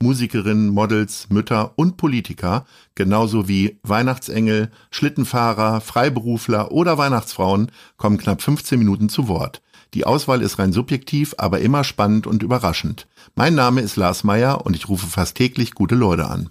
Musikerinnen, Models, Mütter und Politiker, genauso wie Weihnachtsengel, Schlittenfahrer, Freiberufler oder Weihnachtsfrauen, kommen knapp 15 Minuten zu Wort. Die Auswahl ist rein subjektiv, aber immer spannend und überraschend. Mein Name ist Lars Meyer und ich rufe fast täglich gute Leute an.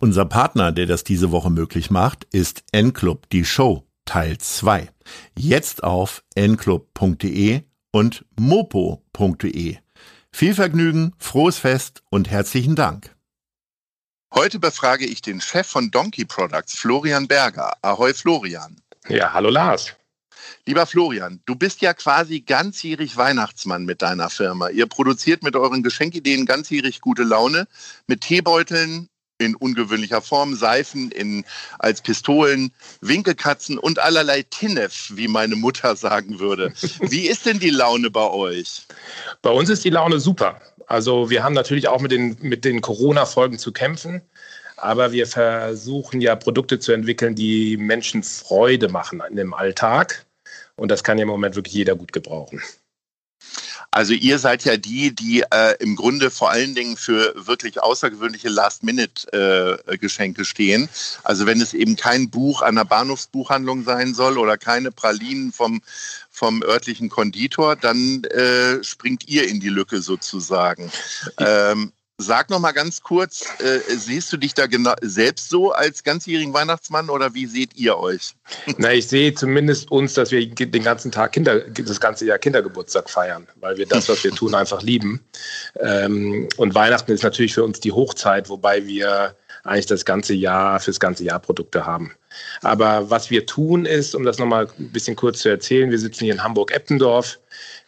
Unser Partner, der das diese Woche möglich macht, ist N-Club, die Show, Teil 2. Jetzt auf nclub.de und mopo.de. Viel Vergnügen, frohes Fest und herzlichen Dank. Heute befrage ich den Chef von Donkey Products, Florian Berger. Ahoi Florian. Ja, hallo Lars. Lieber Florian, du bist ja quasi ganzjährig Weihnachtsmann mit deiner Firma. Ihr produziert mit euren Geschenkideen ganzjährig gute Laune mit Teebeuteln, in ungewöhnlicher Form, Seifen in, als Pistolen, Winkelkatzen und allerlei Tinnef, wie meine Mutter sagen würde. Wie ist denn die Laune bei euch? Bei uns ist die Laune super. Also wir haben natürlich auch mit den, mit den Corona-Folgen zu kämpfen, aber wir versuchen ja Produkte zu entwickeln, die Menschen Freude machen in dem Alltag. Und das kann ja im Moment wirklich jeder gut gebrauchen. Also ihr seid ja die, die äh, im Grunde vor allen Dingen für wirklich außergewöhnliche Last-Minute-Geschenke äh, stehen. Also wenn es eben kein Buch einer Bahnhofsbuchhandlung sein soll oder keine Pralinen vom, vom örtlichen Konditor, dann äh, springt ihr in die Lücke sozusagen. Ähm, Sag noch mal ganz kurz, äh, siehst du dich da genau selbst so als ganzjährigen Weihnachtsmann oder wie seht ihr euch? Na, ich sehe zumindest uns, dass wir den ganzen Tag Kinder, das ganze Jahr Kindergeburtstag feiern, weil wir das, was wir tun, einfach lieben. Ähm, und Weihnachten ist natürlich für uns die Hochzeit, wobei wir eigentlich das ganze Jahr fürs ganze Jahr Produkte haben. Aber was wir tun ist, um das nochmal ein bisschen kurz zu erzählen, wir sitzen hier in Hamburg-Eppendorf.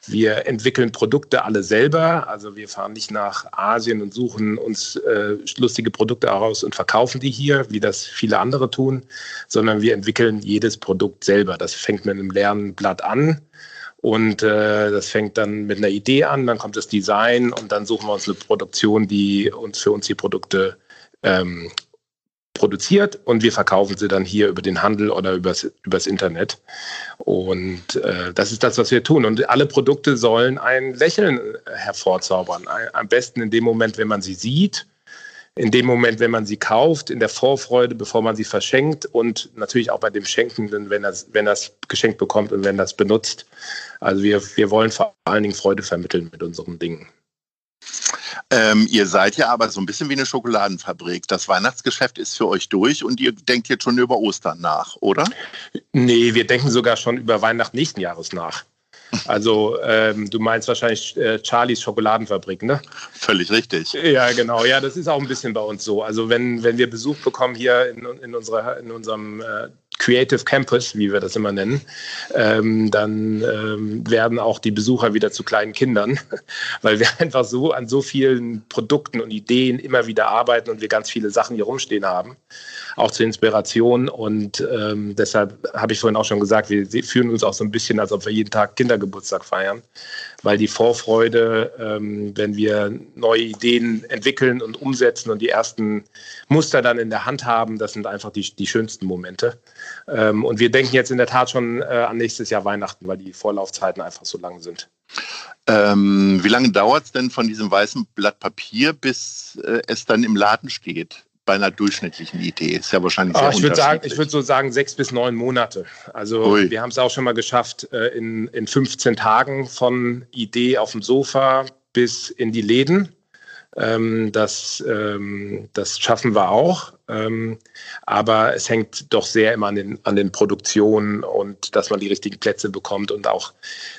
Wir entwickeln Produkte alle selber. Also wir fahren nicht nach Asien und suchen uns äh, lustige Produkte heraus und verkaufen die hier, wie das viele andere tun, sondern wir entwickeln jedes Produkt selber. Das fängt mit einem leeren Blatt an. Und äh, das fängt dann mit einer Idee an, dann kommt das Design und dann suchen wir uns eine Produktion, die uns für uns die Produkte ähm, produziert und wir verkaufen sie dann hier über den Handel oder übers, übers Internet. Und äh, das ist das, was wir tun. Und alle Produkte sollen ein Lächeln hervorzaubern. Am besten in dem Moment, wenn man sie sieht, in dem Moment, wenn man sie kauft, in der Vorfreude, bevor man sie verschenkt und natürlich auch bei dem Schenkenden, wenn er wenn das geschenkt bekommt und wenn das benutzt. Also wir, wir wollen vor allen Dingen Freude vermitteln mit unseren Dingen. Ähm, ihr seid ja aber so ein bisschen wie eine Schokoladenfabrik. Das Weihnachtsgeschäft ist für euch durch und ihr denkt jetzt schon über Ostern nach, oder? Nee, wir denken sogar schon über Weihnachten nächsten Jahres nach. Also ähm, du meinst wahrscheinlich äh, Charlies Schokoladenfabrik, ne? Völlig richtig. Ja, genau. Ja, das ist auch ein bisschen bei uns so. Also wenn, wenn wir Besuch bekommen hier in, in, unserer, in unserem äh, Creative Campus, wie wir das immer nennen, ähm, dann ähm, werden auch die Besucher wieder zu kleinen Kindern, weil wir einfach so an so vielen Produkten und Ideen immer wieder arbeiten und wir ganz viele Sachen hier rumstehen haben, auch zur Inspiration. Und ähm, deshalb habe ich vorhin auch schon gesagt, wir fühlen uns auch so ein bisschen, als ob wir jeden Tag Kindergeburtstag feiern, weil die Vorfreude, ähm, wenn wir neue Ideen entwickeln und umsetzen und die ersten Muster dann in der Hand haben, das sind einfach die, die schönsten Momente. Ähm, und wir denken jetzt in der Tat schon äh, an nächstes Jahr Weihnachten, weil die Vorlaufzeiten einfach so lang sind. Ähm, wie lange dauert es denn von diesem weißen Blatt Papier, bis äh, es dann im Laden steht? Bei einer durchschnittlichen Idee ist ja wahrscheinlich sehr oh, ich würde sagen, ich würde so sagen sechs bis neun Monate. Also Ui. wir haben es auch schon mal geschafft äh, in, in 15 Tagen von Idee auf dem Sofa bis in die Läden. Ähm, das, ähm, das schaffen wir auch. Ähm, aber es hängt doch sehr immer an den, an den Produktionen und dass man die richtigen Plätze bekommt und auch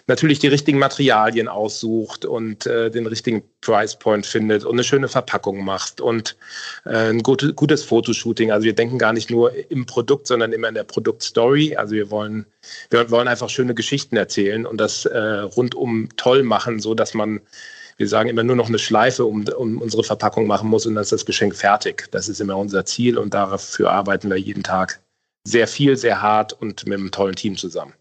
natürlich die richtigen Materialien aussucht und äh, den richtigen Price Point findet und eine schöne Verpackung macht und äh, ein gute, gutes Fotoshooting. Also wir denken gar nicht nur im Produkt, sondern immer in der Produktstory. Also wir wollen, wir wollen einfach schöne Geschichten erzählen und das äh, rundum toll machen, so dass man wir sagen immer nur noch eine Schleife um, um unsere Verpackung machen muss und dann ist das Geschenk fertig. Das ist immer unser Ziel und dafür arbeiten wir jeden Tag sehr viel, sehr hart und mit einem tollen Team zusammen.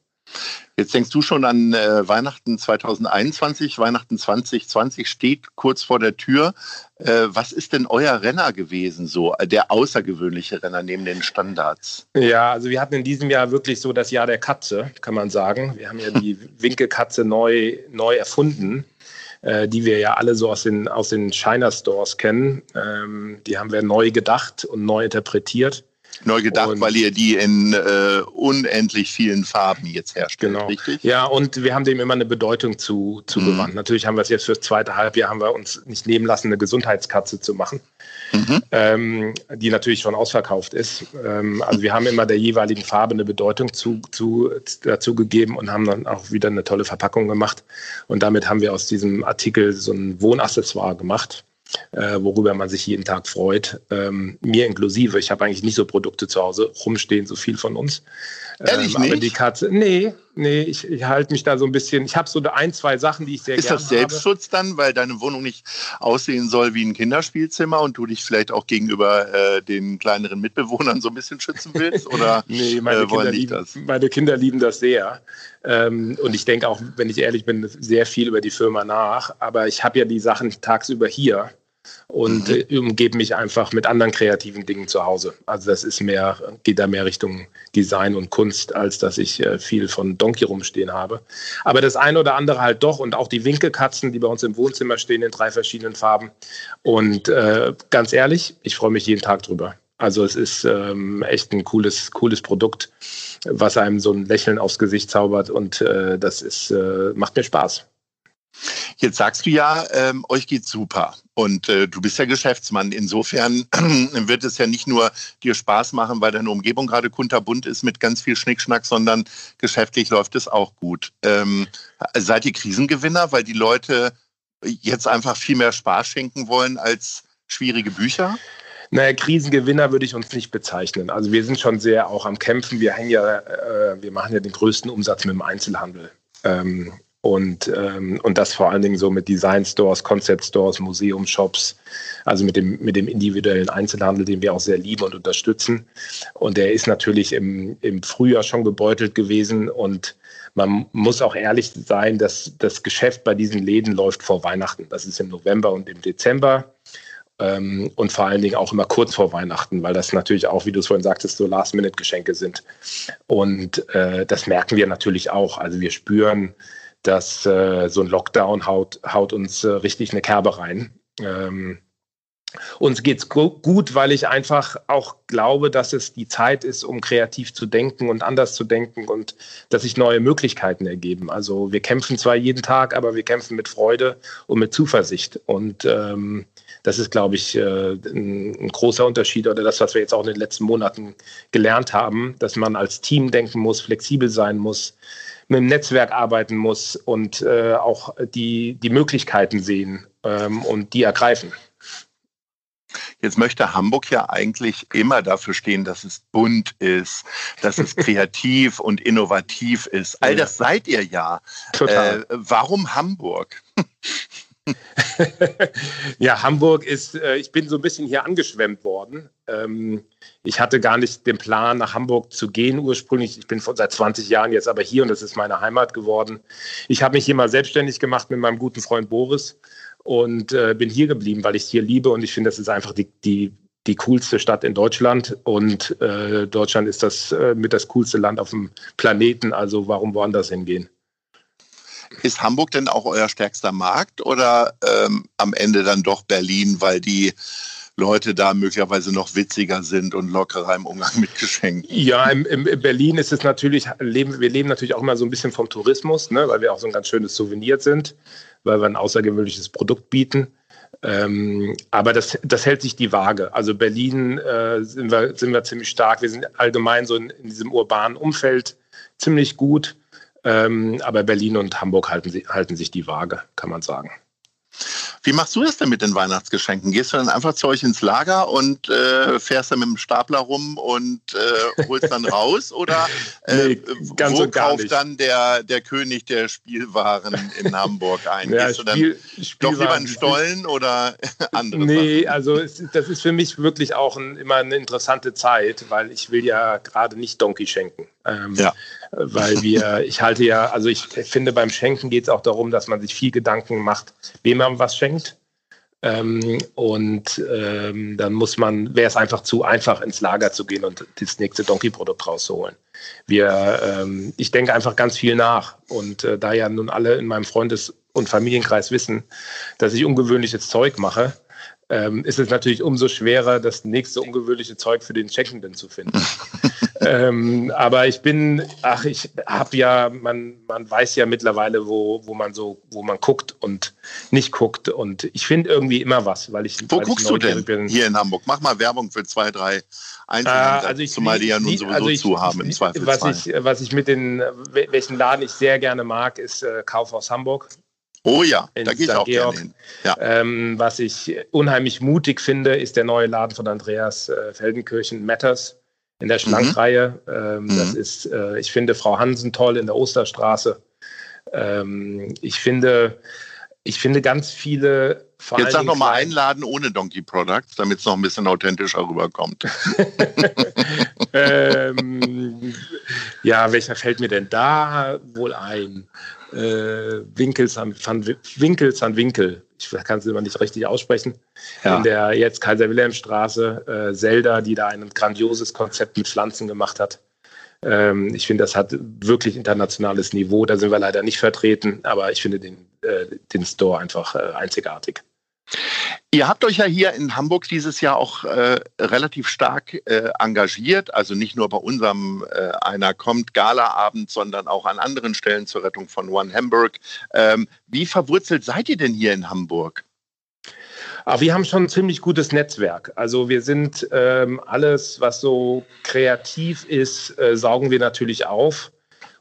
Jetzt denkst du schon an äh, Weihnachten 2021, Weihnachten 2020 steht kurz vor der Tür. Äh, was ist denn euer Renner gewesen, so der außergewöhnliche Renner neben den Standards? Ja, also wir hatten in diesem Jahr wirklich so das Jahr der Katze, kann man sagen. Wir haben ja die Winkelkatze neu, neu erfunden äh, die wir ja alle so aus den, aus den China Stores kennen. Ähm, die haben wir neu gedacht und neu interpretiert. Neu gedacht, und, weil ihr die in äh, unendlich vielen Farben jetzt herstellt, genau. richtig? Ja, und wir haben dem immer eine Bedeutung zu, zugewandt. Mhm. Natürlich haben wir es jetzt fürs zweite Halbjahr, haben wir uns nicht nehmen lassen, eine Gesundheitskatze zu machen, mhm. ähm, die natürlich schon ausverkauft ist. Ähm, also wir haben immer der jeweiligen Farbe eine Bedeutung zu, zu, dazu gegeben und haben dann auch wieder eine tolle Verpackung gemacht. Und damit haben wir aus diesem Artikel so ein Wohnaccessoire gemacht äh, worüber man sich jeden Tag freut. Ähm, mir inklusive. Ich habe eigentlich nicht so Produkte zu Hause rumstehen, so viel von uns. Ehrlich ähm, aber nicht? die Katze, nee, nee, ich, ich halte mich da so ein bisschen. Ich habe so ein, zwei Sachen, die ich sehr gerne. Ist das Selbstschutz habe. dann, weil deine Wohnung nicht aussehen soll wie ein Kinderspielzimmer und du dich vielleicht auch gegenüber äh, den kleineren Mitbewohnern so ein bisschen schützen willst? Oder nee, meine, äh, Kinder lieben, das? meine Kinder lieben das sehr. Ähm, und ich denke auch, wenn ich ehrlich bin, sehr viel über die Firma nach. Aber ich habe ja die Sachen tagsüber hier und mhm. äh, umgebe mich einfach mit anderen kreativen Dingen zu Hause. Also das ist mehr, geht da mehr Richtung Design und Kunst, als dass ich äh, viel von Donkey rumstehen habe. Aber das eine oder andere halt doch und auch die Winkelkatzen, die bei uns im Wohnzimmer stehen in drei verschiedenen Farben. Und äh, ganz ehrlich, ich freue mich jeden Tag drüber. Also es ist ähm, echt ein cooles, cooles Produkt, was einem so ein Lächeln aufs Gesicht zaubert und äh, das ist, äh, macht mir Spaß. Jetzt sagst du ja, ähm, euch geht's super. Und äh, du bist ja Geschäftsmann. Insofern wird es ja nicht nur dir Spaß machen, weil deine Umgebung gerade kunterbunt ist mit ganz viel Schnickschnack, sondern geschäftlich läuft es auch gut. Ähm, seid ihr Krisengewinner, weil die Leute jetzt einfach viel mehr Spaß schenken wollen als schwierige Bücher? Naja, Krisengewinner würde ich uns nicht bezeichnen. Also wir sind schon sehr auch am Kämpfen. Wir hängen ja, äh, wir machen ja den größten Umsatz mit dem Einzelhandel. Ähm, und, ähm, und das vor allen Dingen so mit Design Stores, Concept Stores, Museumshops, also mit dem, mit dem individuellen Einzelhandel, den wir auch sehr lieben und unterstützen. Und der ist natürlich im, im Frühjahr schon gebeutelt gewesen und man muss auch ehrlich sein, dass das Geschäft bei diesen Läden läuft vor Weihnachten. Das ist im November und im Dezember. Ähm, und vor allen Dingen auch immer kurz vor Weihnachten, weil das natürlich auch, wie du es vorhin sagtest, so Last-Minute-Geschenke sind. Und äh, das merken wir natürlich auch. Also wir spüren, dass äh, so ein Lockdown haut, haut uns äh, richtig eine Kerbe rein. Ähm, uns geht's gut, weil ich einfach auch glaube, dass es die Zeit ist, um kreativ zu denken und anders zu denken und dass sich neue Möglichkeiten ergeben. Also wir kämpfen zwar jeden Tag, aber wir kämpfen mit Freude und mit Zuversicht. Und ähm, das ist, glaube ich, äh, ein, ein, großer Unterschied oder das, was wir jetzt auch in den letzten Monaten gelernt haben, dass man als Team denken muss, flexibel sein muss, mit dem Netzwerk arbeiten muss und äh, auch die, die Möglichkeiten sehen ähm, und die ergreifen. Jetzt möchte Hamburg ja eigentlich immer dafür stehen, dass es bunt ist, dass es kreativ und innovativ ist. All das seid ihr ja. Total. Äh, warum Hamburg? ja, Hamburg ist, äh, ich bin so ein bisschen hier angeschwemmt worden. Ähm, ich hatte gar nicht den Plan, nach Hamburg zu gehen ursprünglich. Ich bin von seit 20 Jahren jetzt aber hier und das ist meine Heimat geworden. Ich habe mich hier mal selbstständig gemacht mit meinem guten Freund Boris und äh, bin hier geblieben, weil ich es hier liebe und ich finde, das ist einfach die, die, die coolste Stadt in Deutschland und äh, Deutschland ist das äh, mit das coolste Land auf dem Planeten. Also warum woanders hingehen? Ist Hamburg denn auch euer stärkster Markt oder ähm, am Ende dann doch Berlin, weil die Leute da möglicherweise noch witziger sind und lockerer im Umgang mit Geschenken. Ja, in, in Berlin ist es natürlich, leben, wir leben natürlich auch immer so ein bisschen vom Tourismus, ne, weil wir auch so ein ganz schönes Souvenir sind, weil wir ein außergewöhnliches Produkt bieten. Ähm, aber das, das hält sich die Waage. Also Berlin äh, sind, wir, sind wir ziemlich stark. Wir sind allgemein so in, in diesem urbanen Umfeld ziemlich gut. Ähm, aber Berlin und Hamburg halten, halten sich die Waage, kann man sagen. Wie machst du das denn mit den Weihnachtsgeschenken? Gehst du dann einfach zu euch ins Lager und äh, fährst dann mit dem Stapler rum und äh, holst dann raus? Oder äh, nee, wo kauft nicht. dann der, der König der Spielwaren in Hamburg ein? Ja, Gehst du dann Spiel, doch lieber einen Stollen oder andere Nee, Sachen? also es, das ist für mich wirklich auch ein, immer eine interessante Zeit, weil ich will ja gerade nicht Donkey schenken. Ähm, ja. weil wir, ich halte ja, also ich finde, beim Schenken geht es auch darum, dass man sich viel Gedanken macht, wem man was schenkt. Ähm, und ähm, dann muss man, wäre es einfach zu einfach, ins Lager zu gehen und das nächste Donkey-Produkt rauszuholen. Wir, ähm, ich denke einfach ganz viel nach. Und äh, da ja nun alle in meinem Freundes- und Familienkreis wissen, dass ich ungewöhnliches Zeug mache, ähm, ist es natürlich umso schwerer, das nächste ungewöhnliche Zeug für den Checkenden zu finden. ähm, aber ich bin, ach, ich habe ja, man, man weiß ja mittlerweile, wo, wo man so, wo man guckt und nicht guckt. Und ich finde irgendwie immer was, weil ich. Wo weil guckst ich du denn bin. hier in Hamburg? Mach mal Werbung für zwei, drei Einzelhändler, Äh, also ich, zumal die ja nun sowieso also ich- zu haben im Was Zweifelsfall. ich, was ich mit den, wel- welchen Laden ich sehr gerne mag, ist äh, Kaufhaus Hamburg. oh ja, da gehe ich St. auch Georg. gerne hin. Ja. Ähm, was ich unheimlich mutig finde, ist der neue Laden von Andreas äh, Feldenkirchen, Matters, in der Schlankreihe. Ähm, Mhm. Das ist, äh, ich finde Frau Hansen toll in der Osterstraße. Ähm, ich finde, ich finde ganz viele. vor Jetzt sag Dingen noch mal klein- einen Laden ohne Donkey Products, damit es noch ein bisschen authentischer rüberkommt. ähm, ja, welcher fällt mir denn da wohl ein? Äh, Winkels an, van, Winkels an Winkel. Ich kann es immer nicht richtig aussprechen. Ja. In der jetzt Kaiser-Wilhelm-Straße, äh, Zelda, die da ein grandioses Konzept mit Pflanzen gemacht hat. Ähm, ich finde, das hat wirklich internationales Niveau. Da sind wir leider nicht vertreten, aber ich finde den, äh, den Store einfach äh, einzigartig. Ihr habt euch ja hier in Hamburg dieses Jahr auch äh, relativ stark äh, engagiert, also nicht nur bei unserem äh, Einer kommt Galaabend, sondern auch an anderen Stellen zur Rettung von One Hamburg. Ähm, wie verwurzelt seid ihr denn hier in Hamburg? Aber wir haben schon ein ziemlich gutes Netzwerk. Also wir sind ähm, alles, was so kreativ ist, äh, saugen wir natürlich auf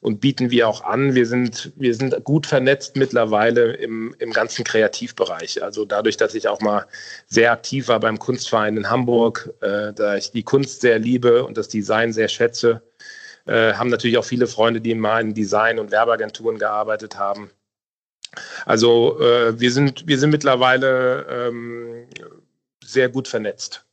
und bieten wir auch an. Wir sind, wir sind gut vernetzt mittlerweile im, im ganzen Kreativbereich. Also dadurch, dass ich auch mal sehr aktiv war beim Kunstverein in Hamburg, äh, da ich die Kunst sehr liebe und das Design sehr schätze, äh, haben natürlich auch viele Freunde, die in Design- und Werbeagenturen gearbeitet haben. Also äh, wir, sind, wir sind mittlerweile ähm, sehr gut vernetzt.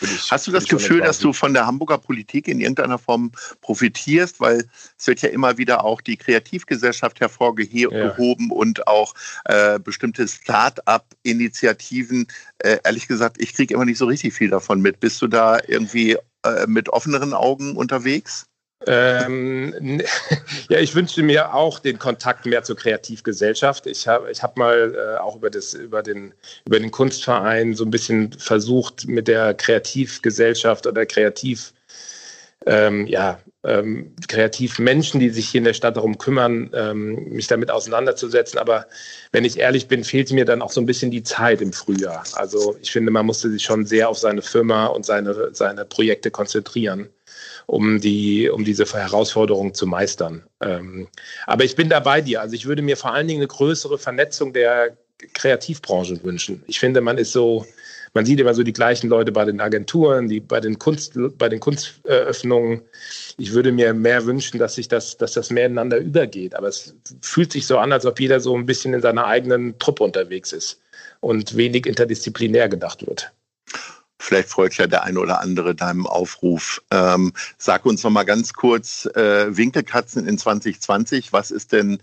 Ich- Hast du das Gefühl, dass du von der Hamburger Politik in irgendeiner Form profitierst? Weil es wird ja immer wieder auch die Kreativgesellschaft hervorgehoben und auch äh, bestimmte Start-up-Initiativen. Äh, ehrlich gesagt, ich kriege immer nicht so richtig viel davon mit. Bist du da irgendwie äh, mit offeneren Augen unterwegs? Ähm, ja, ich wünschte mir auch den Kontakt mehr zur Kreativgesellschaft. Ich habe ich hab mal äh, auch über, das, über, den, über den Kunstverein so ein bisschen versucht, mit der Kreativgesellschaft oder Kreativ, ähm, ja, ähm, Kreativmenschen, die sich hier in der Stadt darum kümmern, ähm, mich damit auseinanderzusetzen. Aber wenn ich ehrlich bin, fehlt mir dann auch so ein bisschen die Zeit im Frühjahr. Also ich finde, man musste sich schon sehr auf seine Firma und seine, seine Projekte konzentrieren um, die, um diese Herausforderung zu meistern. Ähm, aber ich bin da bei dir. Also ich würde mir vor allen Dingen eine größere Vernetzung der Kreativbranche wünschen. Ich finde, man ist so, man sieht immer so die gleichen Leute bei den Agenturen, die bei den Kunst, bei den Kunsteröffnungen. Ich würde mir mehr wünschen, dass sich das, dass das mehr ineinander übergeht. Aber es fühlt sich so an, als ob jeder so ein bisschen in seiner eigenen Truppe unterwegs ist und wenig interdisziplinär gedacht wird. Vielleicht folgt ja der eine oder andere deinem Aufruf. Ähm, sag uns noch mal ganz kurz, äh, Winkelkatzen in 2020, was ist denn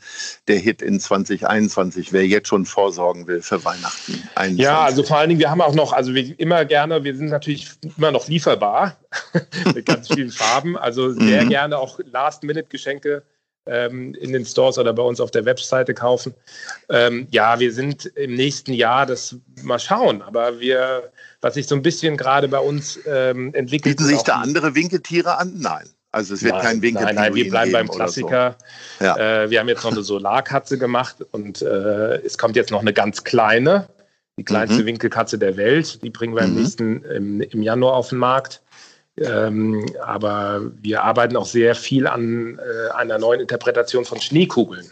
der Hit in 2021, wer jetzt schon vorsorgen will für Weihnachten? 21? Ja, also vor allen Dingen, wir haben auch noch, also wir immer gerne, wir sind natürlich immer noch lieferbar mit ganz vielen Farben. Also sehr Mhm. gerne auch Last-Minute-Geschenke in den Stores oder bei uns auf der Webseite kaufen. Ähm, ja, wir sind im nächsten Jahr, das mal schauen, aber wir, was sich so ein bisschen gerade bei uns ähm, entwickelt. Bieten sich da andere Winketiere an? Nein. Also es wird nein, kein Winkel Nein, nein, wir bleiben beim oder so. Klassiker. Ja. Äh, wir haben jetzt noch eine Solarkatze gemacht und äh, es kommt jetzt noch eine ganz kleine, die kleinste Mhm. Winkelkatze der Welt. Die bringen wir im Mhm. nächsten im, im Januar auf den Markt. Ähm, aber wir arbeiten auch sehr viel an äh, einer neuen Interpretation von Schneekugeln.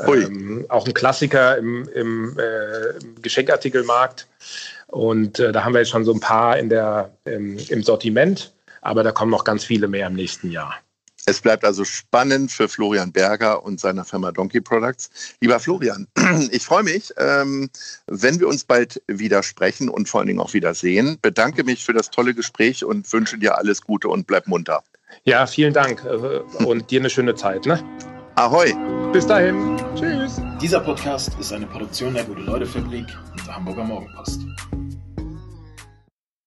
Ähm, auch ein Klassiker im, im, äh, im Geschenkartikelmarkt. Und äh, da haben wir jetzt schon so ein paar in der, im, im Sortiment, aber da kommen noch ganz viele mehr im nächsten Jahr. Es bleibt also spannend für Florian Berger und seiner Firma Donkey Products. Lieber Florian, ich freue mich, ähm, wenn wir uns bald wieder sprechen und vor allen Dingen auch wieder sehen. Bedanke mich für das tolle Gespräch und wünsche dir alles Gute und bleib munter. Ja, vielen Dank äh, und dir eine schöne Zeit. Ne? Ahoi. Bis dahin. Tschüss. Dieser Podcast ist eine Produktion der Gute-Leute-Fabrik und der Hamburger Morgenpost.